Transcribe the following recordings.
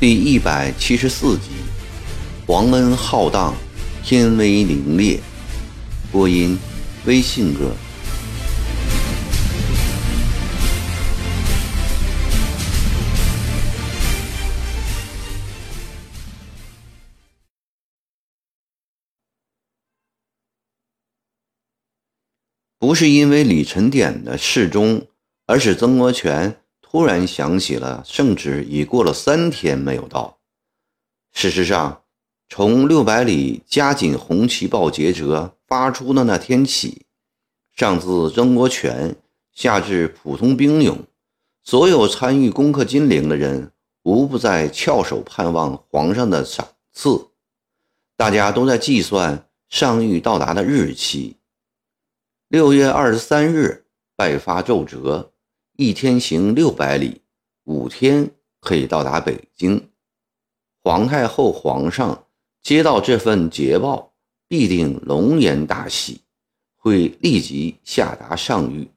第一百七十四集，皇恩浩荡，天威凌冽。播音：微信哥。不是因为李晨点的侍中，而是曾国荃。突然想起了圣旨已过了三天没有到。事实上，从六百里加紧红旗报捷折发出的那天起，上自曾国荃，下至普通兵勇，所有参与攻克金陵的人，无不在翘首盼望皇上的赏赐。大家都在计算上谕到达的日期。六月二十三日，拜发奏折。一天行六百里，五天可以到达北京。皇太后、皇上接到这份捷报，必定龙颜大喜，会立即下达上谕，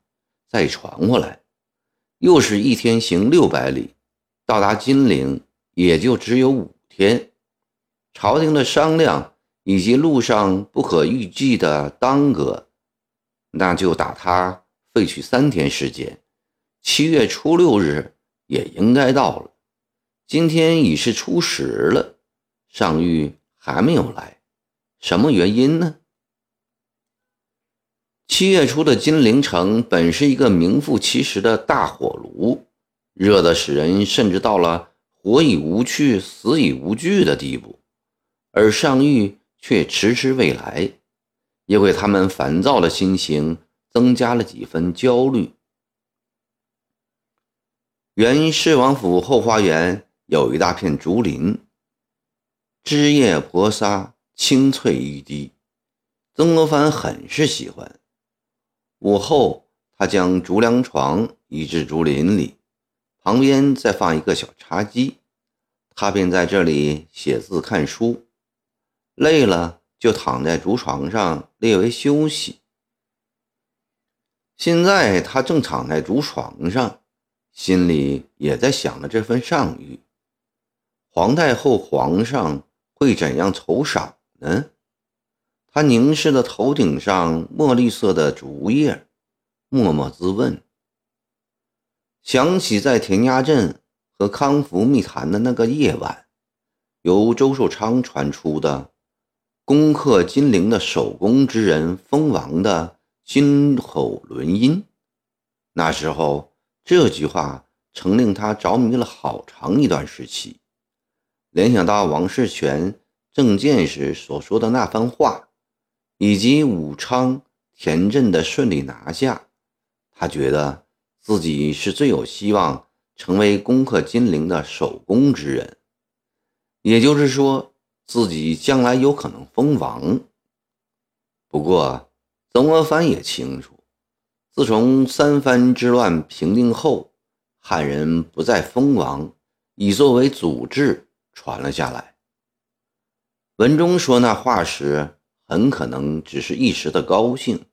再传过来。又是一天行六百里，到达金陵也就只有五天。朝廷的商量以及路上不可预计的耽搁，那就打他废去三天时间。七月初六日也应该到了，今天已是初十了，上谕还没有来，什么原因呢？七月初的金陵城本是一个名副其实的大火炉，热得使人甚至到了活已无趣、死已无惧的地步，而上谕却迟迟未来，也为他们烦躁的心情增加了几分焦虑。原世王府后花园有一大片竹林，枝叶婆娑，青翠欲滴。曾国藩很是喜欢。午后，他将竹凉床移至竹林里，旁边再放一个小茶几，他便在这里写字看书。累了就躺在竹床上列为休息。现在他正躺在竹床上。心里也在想着这份上谕，皇太后、皇上会怎样酬赏呢？他凝视着头顶上墨绿色的竹叶，默默自问。想起在田家镇和康福密谈的那个夜晚，由周寿昌传出的攻克金陵的首功之人封王的金口轮音，那时候。这句话曾令他着迷了好长一段时期。联想到王世全政见时所说的那番话，以及武昌田镇的顺利拿下，他觉得自己是最有希望成为攻克金陵的首功之人。也就是说，自己将来有可能封王。不过，曾国藩也清楚。自从三藩之乱平定后，汉人不再封王，已作为祖制传了下来。文中说那话时，很可能只是一时的高兴，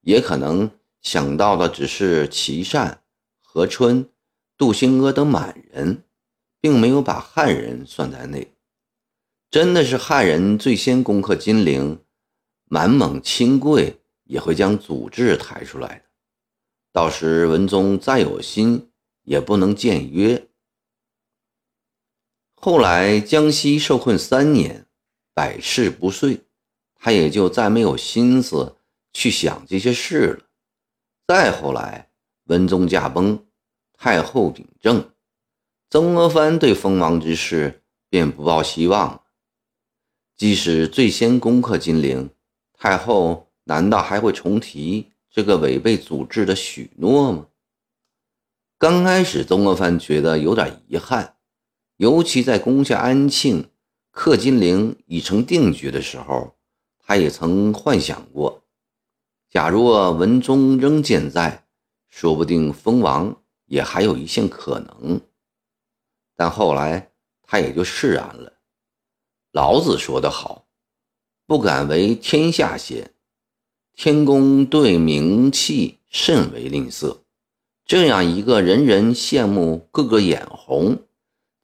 也可能想到的只是琦善、何春、杜兴阿等满人，并没有把汉人算在内。真的是汉人最先攻克金陵，满蒙亲贵也会将祖制抬出来的。到时文宗再有心，也不能僭约。后来江西受困三年，百事不遂，他也就再没有心思去想这些事了。再后来，文宗驾崩，太后秉政，曾国藩对封王之事便不抱希望。即使最先攻克金陵，太后难道还会重提？这个违背祖制的许诺吗？刚开始，曾国藩觉得有点遗憾，尤其在攻下安庆、克金陵已成定局的时候，他也曾幻想过，假若文宗仍健在，说不定封王也还有一线可能。但后来他也就释然了。老子说得好：“不敢为天下先。天公对名气甚为吝啬，这样一个人人羡慕、个个眼红、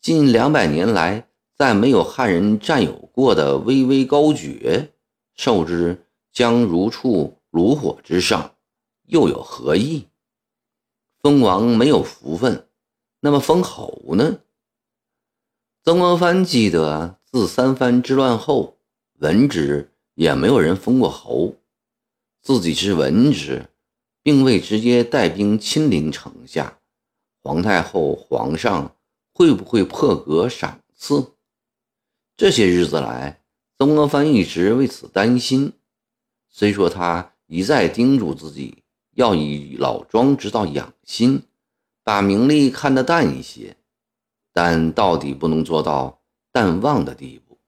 近两百年来再没有汉人占有过的巍巍高爵，受之将如处炉火之上，又有何意？封王没有福分，那么封侯呢？曾国藩记得，自三藩之乱后，文职也没有人封过侯。自己是文职，并未直接带兵亲临城下，皇太后、皇上会不会破格赏赐？这些日子来，曾国藩一直为此担心。虽说他一再叮嘱自己要以老庄之道养心，把名利看得淡一些，但到底不能做到淡忘的地步。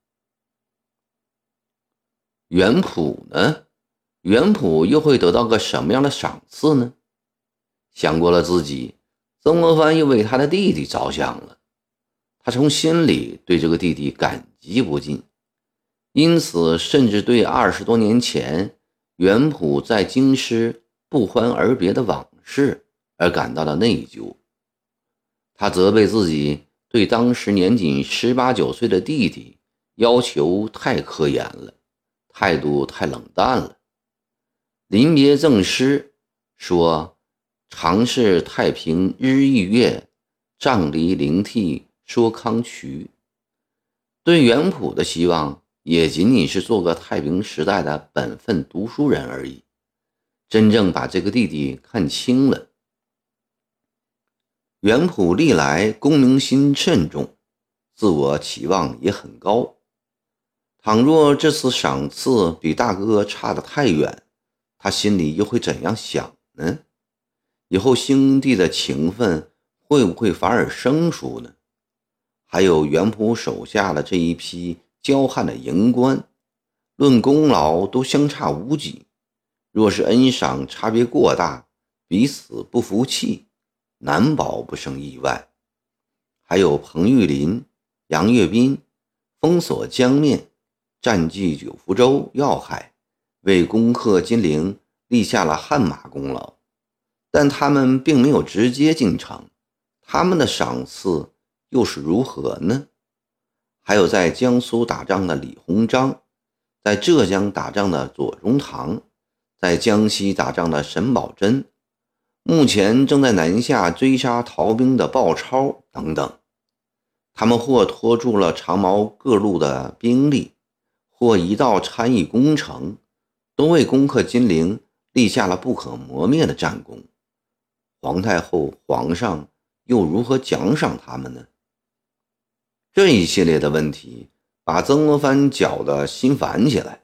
元普呢？元普又会得到个什么样的赏赐呢？想过了自己，曾国藩又为他的弟弟着想了。他从心里对这个弟弟感激不尽，因此甚至对二十多年前元普在京师不欢而别的往事而感到了内疚。他责备自己对当时年仅十八九岁的弟弟要求太苛严了，态度太冷淡了。临别赠诗说：“常是太平日一月，杖藜灵涕说康渠。”对元普的希望也仅仅是做个太平时代的本分读书人而已。真正把这个弟弟看清了。元普历来功名心甚重，自我期望也很高。倘若这次赏赐比大哥差得太远，他心里又会怎样想呢？以后兄弟的情分会不会反而生疏呢？还有元普手下的这一批骄悍的营官，论功劳都相差无几。若是恩赏差别过大，彼此不服气，难保不生意外。还有彭玉麟、杨岳斌封锁江面，占据九福州要害。为攻克金陵立下了汗马功劳，但他们并没有直接进城，他们的赏赐又是如何呢？还有在江苏打仗的李鸿章，在浙江打仗的左宗棠，在江西打仗的沈葆桢，目前正在南下追杀逃兵的鲍超等等，他们或拖住了长毛各路的兵力，或一道参与攻城。都为攻克金陵立下了不可磨灭的战功，皇太后、皇上又如何奖赏他们呢？这一系列的问题把曾国藩搅得心烦起来，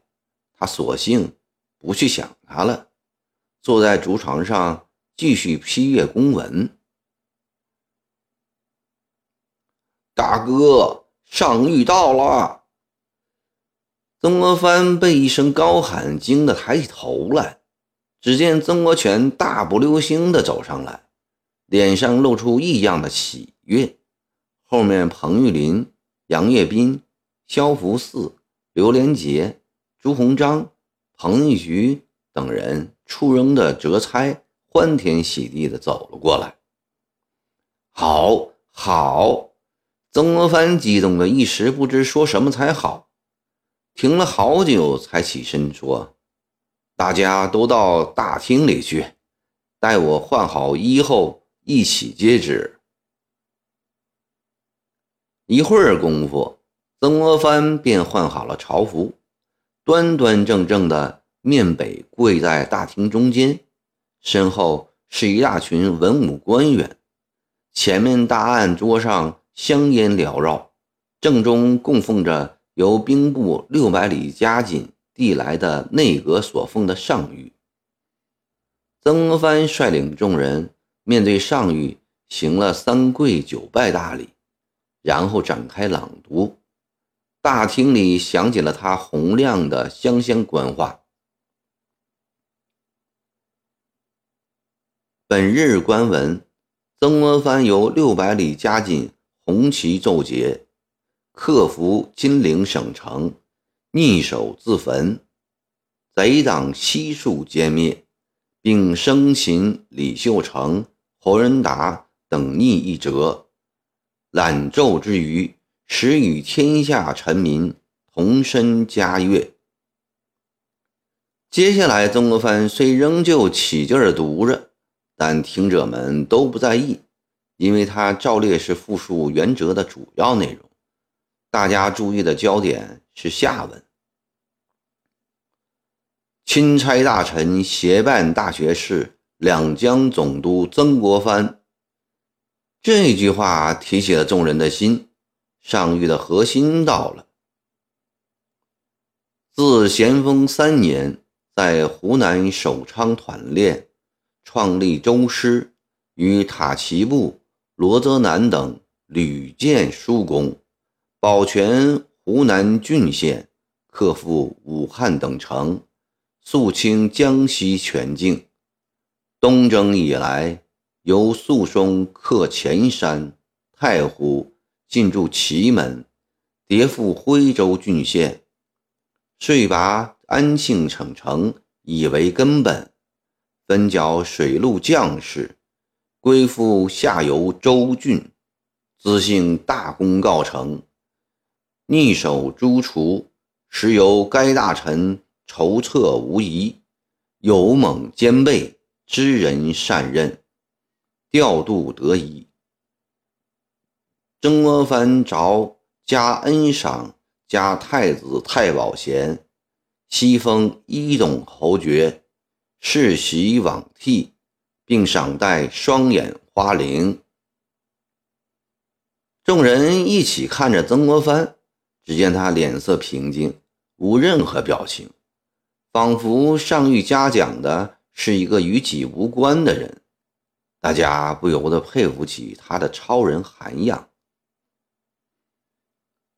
他索性不去想他了，坐在竹床上继续批阅公文。大哥，上谕到了。曾国藩被一声高喊惊得抬起头来，只见曾国荃大步流星地走上来，脸上露出异样的喜悦。后面，彭玉麟、杨岳斌、萧福四、刘连杰、朱鸿章、彭玉菊等人出扔的折差，欢天喜地地走了过来。好，好！曾国藩激动的一时不知说什么才好。停了好久，才起身说：“大家都到大厅里去，待我换好衣后一起接旨。”一会儿功夫，曾国藩便换好了朝服，端端正正的面北跪在大厅中间，身后是一大群文武官员，前面大案桌上香烟缭绕，正中供奉着。由兵部六百里加紧递来的内阁所奉的上谕，曾国藩率领众人面对上谕，行了三跪九拜大礼，然后展开朗读。大厅里响起了他洪亮的湘乡官话：“本日官文，曾国藩由六百里加紧红旗奏捷。”克服金陵省城，逆首自焚，贼党悉数歼灭，并生擒李秀成、侯仁达等逆一折，揽胄之余，使与天下臣民同申嘉悦。接下来，曾国藩虽仍旧起劲儿读着，但听者们都不在意，因为他照例是复述原则的主要内容。大家注意的焦点是下文：“钦差大臣协办大学士、两江总督曾国藩。”这句话提起了众人的心，上谕的核心到了。自咸丰三年。在湖南首昌团练，创立州师，与塔奇布、罗泽南等屡建殊功，保全湖南郡县，克复武汉等城，肃清江西全境。东征以来，由肃松克潜山、太湖，进驻祁门，迭复徽州郡县，遂拔。安庆省城以为根本，分剿水陆将士，归附下游州郡，自幸大功告成。逆守诸除，实由该大臣筹策无疑，勇猛兼备，知人善任，调度得宜。曾国藩着加恩赏，加太子太保衔。西封一等侯爵，世袭罔替，并赏戴双眼花翎。众人一起看着曾国藩，只见他脸色平静，无任何表情，仿佛上谕嘉奖的是一个与己无关的人。大家不由得佩服起他的超人涵养。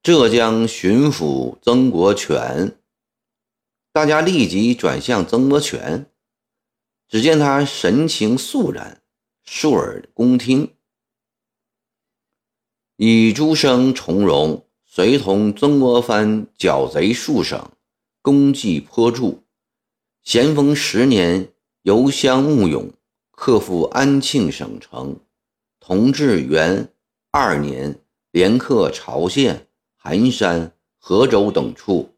浙江巡抚曾国荃。大家立即转向曾国荃，只见他神情肃然，竖耳恭听。以诸生从容，随同曾国藩剿贼数省，功绩颇著。咸丰十年，游乡慕勇，克复安庆省城。同治元二年，连克朝县、含山、河州等处。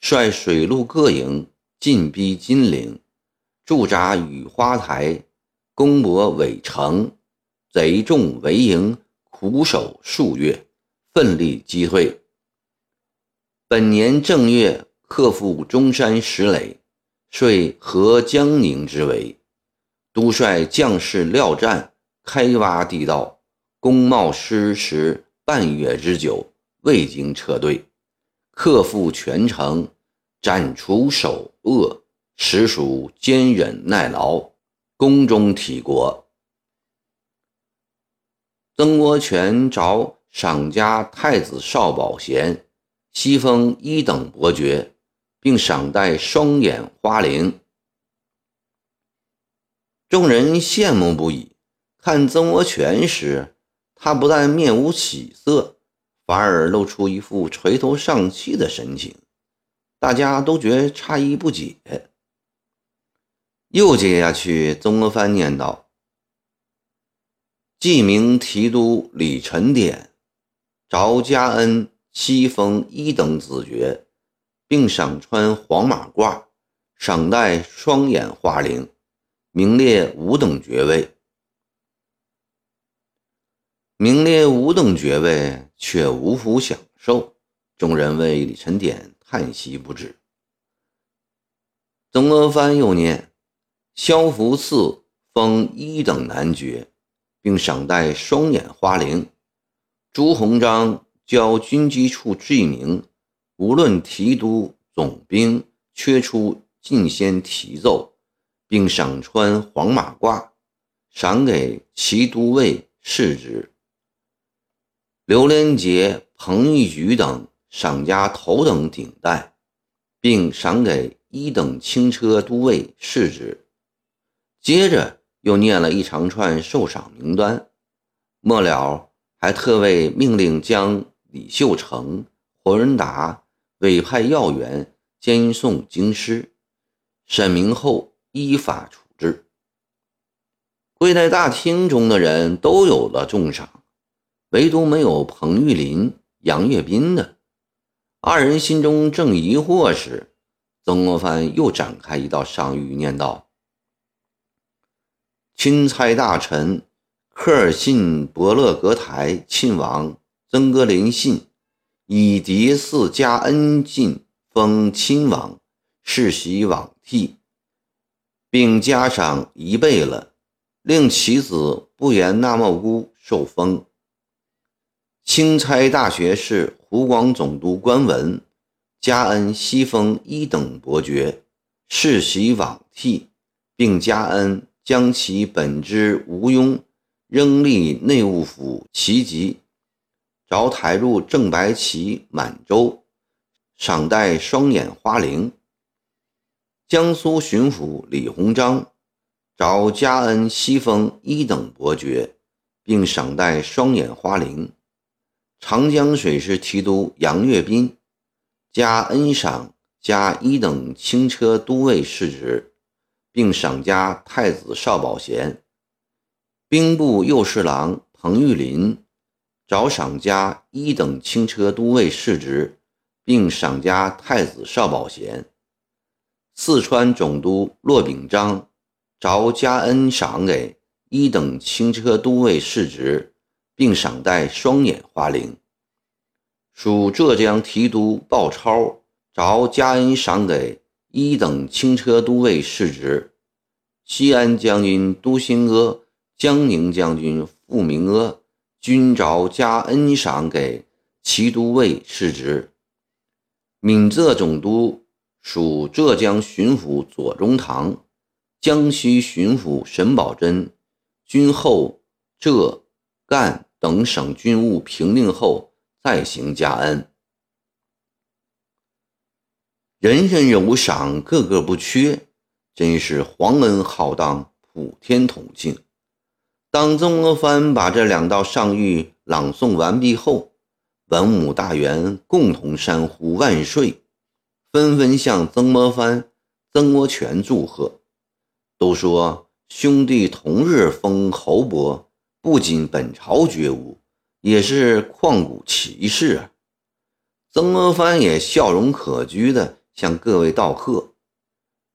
率水陆各营进逼金陵，驻扎雨花台，攻博尾城，贼众围营，苦守数月，奋力击退。本年正月，克复中山石垒，遂合江宁之围，督率将士料战，开挖地道，工冒失时半月之久，未经撤退。克复全城，斩除首恶，实属坚忍耐劳，宫中体国。曾国荃着赏加太子少保衔，西封一等伯爵，并赏戴双眼花翎。众人羡慕不已。看曾国荃时，他不但面无起色。反而露出一副垂头丧气的神情，大家都觉诧异不解。又接下去，曾国藩念道：“记名提督李晨典，着嘉恩西封一等子爵，并赏穿黄马褂，赏戴双眼花翎，名列五等爵位。”名列五等爵位，却无福享受，众人为李晨典叹息不止。曾国藩又念：萧福赐封一等男爵，并赏戴双眼花翎。朱鸿章交军机处记名，无论提督总兵，缺出进先提奏，并赏穿黄马褂，赏给骑都尉世职。刘连杰、彭玉举等赏加头等顶戴，并赏给一等轻车都尉世职。接着又念了一长串受赏名单，末了还特为命令将李秀成、霍仁达、委派要员监送京师，审明后依法处置。跪在大厅中的人都有了重赏，唯独没有彭玉麟、杨岳斌的。二人心中正疑惑时，曾国藩又展开一道上谕，念道：“钦差大臣科尔沁伯勒格台亲王曾格林信以嫡嗣加恩晋封亲王，世袭罔替，并加赏一倍了，令其子不言那茂姑受封。”钦差大学士湖广总督官文加恩西封一等伯爵，世袭罔替，并加恩将其本之吴庸仍立内务府旗籍，着抬入正白旗满洲，赏戴双眼花翎。江苏巡抚李鸿章着加恩西封一等伯爵，并赏戴双眼花翎。长江水师提督杨岳斌加恩赏加一等轻车都尉世职，并赏加太子少保衔。兵部右侍郎彭玉麟着赏加一等轻车都尉世职，并赏加太子少保衔。四川总督骆秉章着加恩赏给一等轻车都尉世职。并赏戴双眼花翎。属浙江提督鲍超着加恩赏给一等轻车都尉世职。西安将军都兴阿、江宁将军傅明阿均着加恩赏给骑都尉世职。闽浙总督属浙江巡抚左宗棠、江西巡抚沈葆桢均后浙赣。等省军务平定后再行加恩，人人有赏，个个不缺，真是皇恩浩荡，普天同庆。当曾国藩把这两道上谕朗诵完毕后，文武大员共同山呼万岁，纷纷向曾国藩、曾国荃祝贺，都说兄弟同日封侯伯。不仅本朝觉悟，也是旷古奇事啊！曾国藩也笑容可掬的向各位道贺。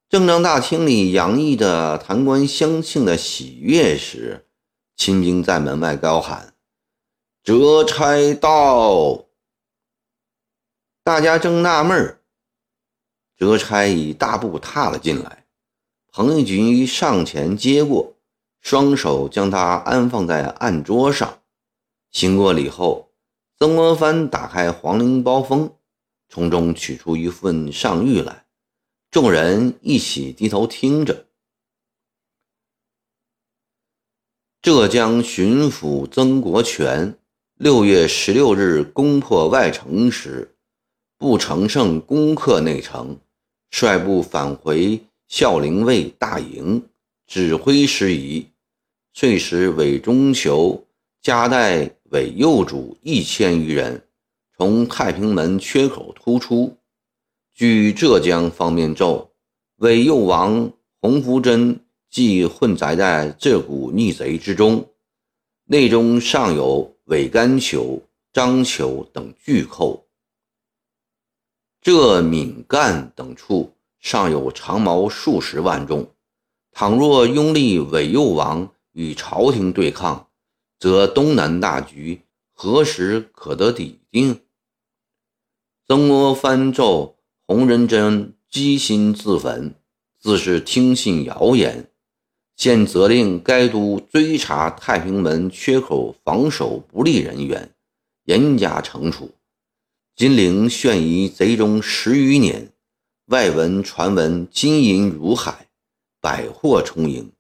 正当大厅里洋溢着弹冠相庆的喜悦时，亲兵在门外高喊：“折差到！”大家正纳闷儿，折差已大步踏了进来，彭玉菊上前接过。双手将它安放在案桌上，行过礼后，曾国藩打开黄绫包封，从中取出一份上谕来，众人一起低头听着。浙江巡抚曾国荃六月十六日攻破外城时，不乘胜攻克内城，率部返回孝陵卫大营，指挥失宜。遂使韦中求加带韦右主一千余人，从太平门缺口突出。据浙江方面奏，韦右王洪福珍即混杂在这股逆贼之中，内中尚有韦甘球、张求等巨寇。浙闽赣等处尚有长矛数十万众，倘若拥立韦右王。与朝廷对抗，则东南大局何时可得抵定？曾国藩奏洪仁贞机心自焚，自是听信谣言。现责令该都追查太平门缺口防守不利人员，严加惩处。金陵悬疑贼中十余年，外闻传闻金银如海，百货充盈。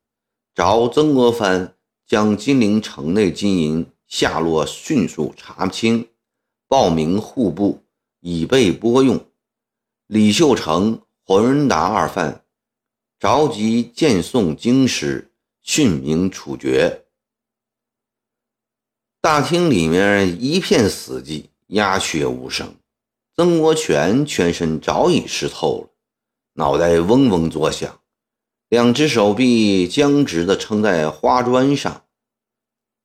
着曾国藩将金陵城内金银下落迅速查清，报名户部，已被拨用。李秀成、黄仁达二犯着急见送京师，训明处决。大厅里面一片死寂，鸦雀无声。曾国荃全身早已湿透了，脑袋嗡嗡作响，两只手臂僵直地撑在花砖上。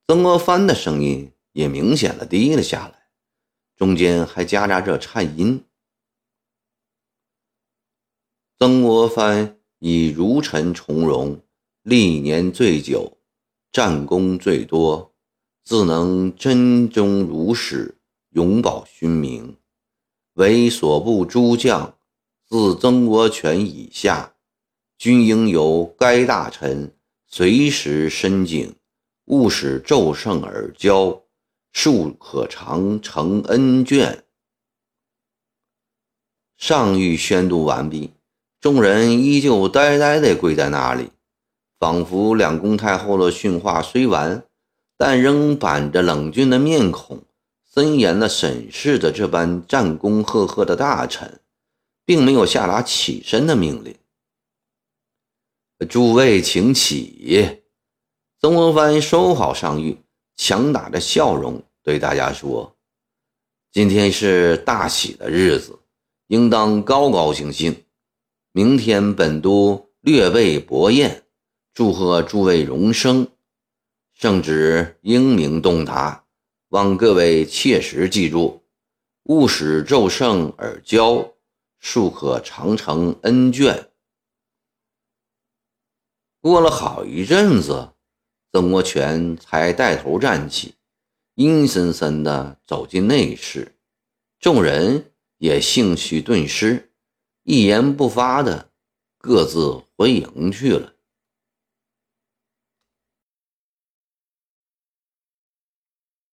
曾国藩的声音也明显的低了下来，中间还夹杂着颤音。曾国藩以儒臣从容，历年最久，战功最多，自能真忠如始，永保勋名。为所部诸将，自曾国荃以下，均应由该大臣随时申警，勿使骤胜而骄，庶可长承恩眷。上谕宣读完毕，众人依旧呆呆地跪在那里，仿佛两宫太后的训话虽完，但仍板着冷峻的面孔。森严地审视着这般战功赫赫的大臣，并没有下达起身的命令。诸位请起。曾国藩收好上谕，强打着笑容对大家说：“今天是大喜的日子，应当高高兴兴。明天本都略备薄宴，祝贺诸位荣升，圣旨英明洞达。”望各位切实记住，勿使骤盛而骄，庶可长成恩眷。过了好一阵子，曾国荃才带头站起，阴森森的走进内室，众人也兴趣顿失，一言不发的各自回营去了。